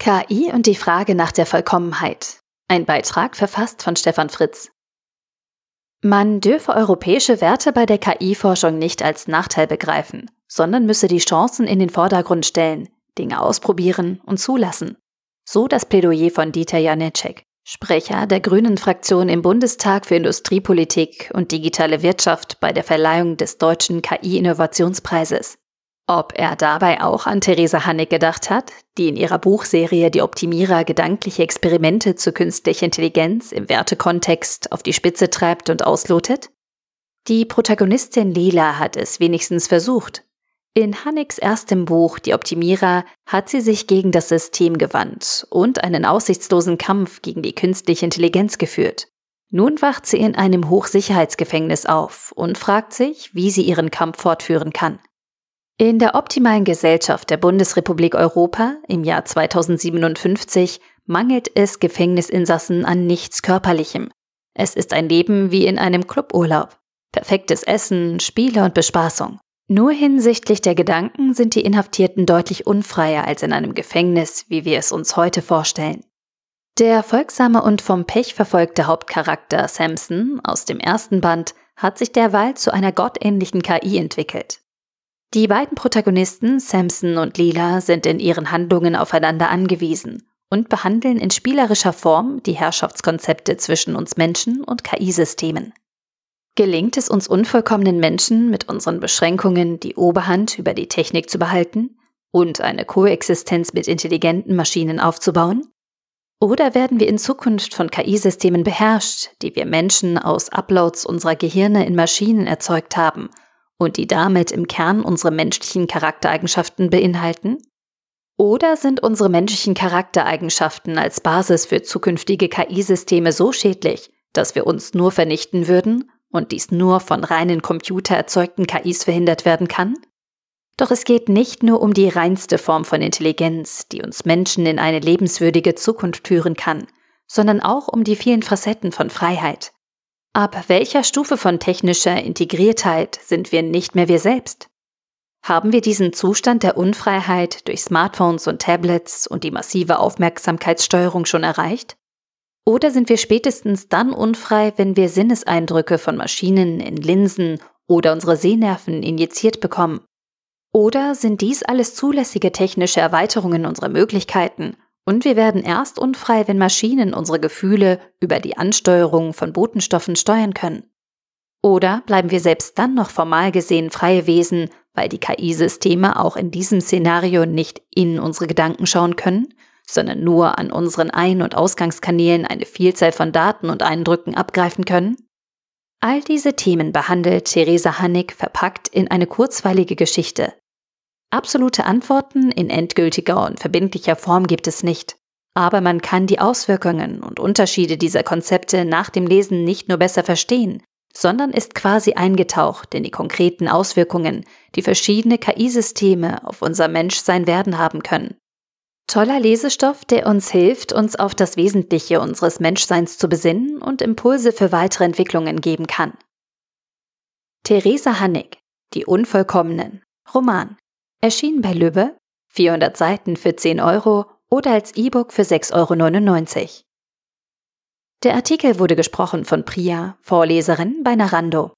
KI und die Frage nach der Vollkommenheit. Ein Beitrag verfasst von Stefan Fritz. Man dürfe europäische Werte bei der KI-Forschung nicht als Nachteil begreifen, sondern müsse die Chancen in den Vordergrund stellen, Dinge ausprobieren und zulassen. So das Plädoyer von Dieter Janecek, Sprecher der Grünen Fraktion im Bundestag für Industriepolitik und digitale Wirtschaft bei der Verleihung des deutschen KI-Innovationspreises. Ob er dabei auch an Theresa Hannig gedacht hat, die in ihrer Buchserie Die Optimierer gedankliche Experimente zu künstlicher Intelligenz im Wertekontext auf die Spitze treibt und auslotet? Die Protagonistin Lila hat es wenigstens versucht. In Hannigs erstem Buch Die Optimierer hat sie sich gegen das System gewandt und einen aussichtslosen Kampf gegen die künstliche Intelligenz geführt. Nun wacht sie in einem Hochsicherheitsgefängnis auf und fragt sich, wie sie ihren Kampf fortführen kann. In der optimalen Gesellschaft der Bundesrepublik Europa im Jahr 2057 mangelt es Gefängnisinsassen an nichts Körperlichem. Es ist ein Leben wie in einem Cluburlaub. Perfektes Essen, Spiele und Bespaßung. Nur hinsichtlich der Gedanken sind die Inhaftierten deutlich unfreier als in einem Gefängnis, wie wir es uns heute vorstellen. Der folgsame und vom Pech verfolgte Hauptcharakter Samson aus dem ersten Band hat sich derweil zu einer gottähnlichen KI entwickelt. Die beiden Protagonisten, Samson und Lila, sind in ihren Handlungen aufeinander angewiesen und behandeln in spielerischer Form die Herrschaftskonzepte zwischen uns Menschen und KI-Systemen. Gelingt es uns unvollkommenen Menschen mit unseren Beschränkungen die Oberhand über die Technik zu behalten und eine Koexistenz mit intelligenten Maschinen aufzubauen? Oder werden wir in Zukunft von KI-Systemen beherrscht, die wir Menschen aus Uploads unserer Gehirne in Maschinen erzeugt haben und die damit im Kern unsere menschlichen Charaktereigenschaften beinhalten? Oder sind unsere menschlichen Charaktereigenschaften als Basis für zukünftige KI-Systeme so schädlich, dass wir uns nur vernichten würden und dies nur von reinen computererzeugten KIs verhindert werden kann? Doch es geht nicht nur um die reinste Form von Intelligenz, die uns Menschen in eine lebenswürdige Zukunft führen kann, sondern auch um die vielen Facetten von Freiheit. Ab welcher Stufe von technischer Integriertheit sind wir nicht mehr wir selbst? Haben wir diesen Zustand der Unfreiheit durch Smartphones und Tablets und die massive Aufmerksamkeitssteuerung schon erreicht? Oder sind wir spätestens dann unfrei, wenn wir Sinneseindrücke von Maschinen in Linsen oder unsere Sehnerven injiziert bekommen? Oder sind dies alles zulässige technische Erweiterungen unserer Möglichkeiten und wir werden erst unfrei, wenn Maschinen unsere Gefühle über die Ansteuerung von Botenstoffen steuern können. Oder bleiben wir selbst dann noch formal gesehen freie Wesen, weil die KI-Systeme auch in diesem Szenario nicht in unsere Gedanken schauen können, sondern nur an unseren Ein- und Ausgangskanälen eine Vielzahl von Daten und Eindrücken abgreifen können? All diese Themen behandelt Theresa Hannig verpackt in eine kurzweilige Geschichte, Absolute Antworten in endgültiger und verbindlicher Form gibt es nicht. Aber man kann die Auswirkungen und Unterschiede dieser Konzepte nach dem Lesen nicht nur besser verstehen, sondern ist quasi eingetaucht in die konkreten Auswirkungen, die verschiedene KI-Systeme auf unser Menschsein werden haben können. Toller Lesestoff, der uns hilft, uns auf das Wesentliche unseres Menschseins zu besinnen und Impulse für weitere Entwicklungen geben kann. Theresa Hannig, Die Unvollkommenen, Roman, Erschien bei Lübbe, 400 Seiten für 10 Euro oder als E-Book für 6,99 Euro. Der Artikel wurde gesprochen von Priya, Vorleserin bei Narando.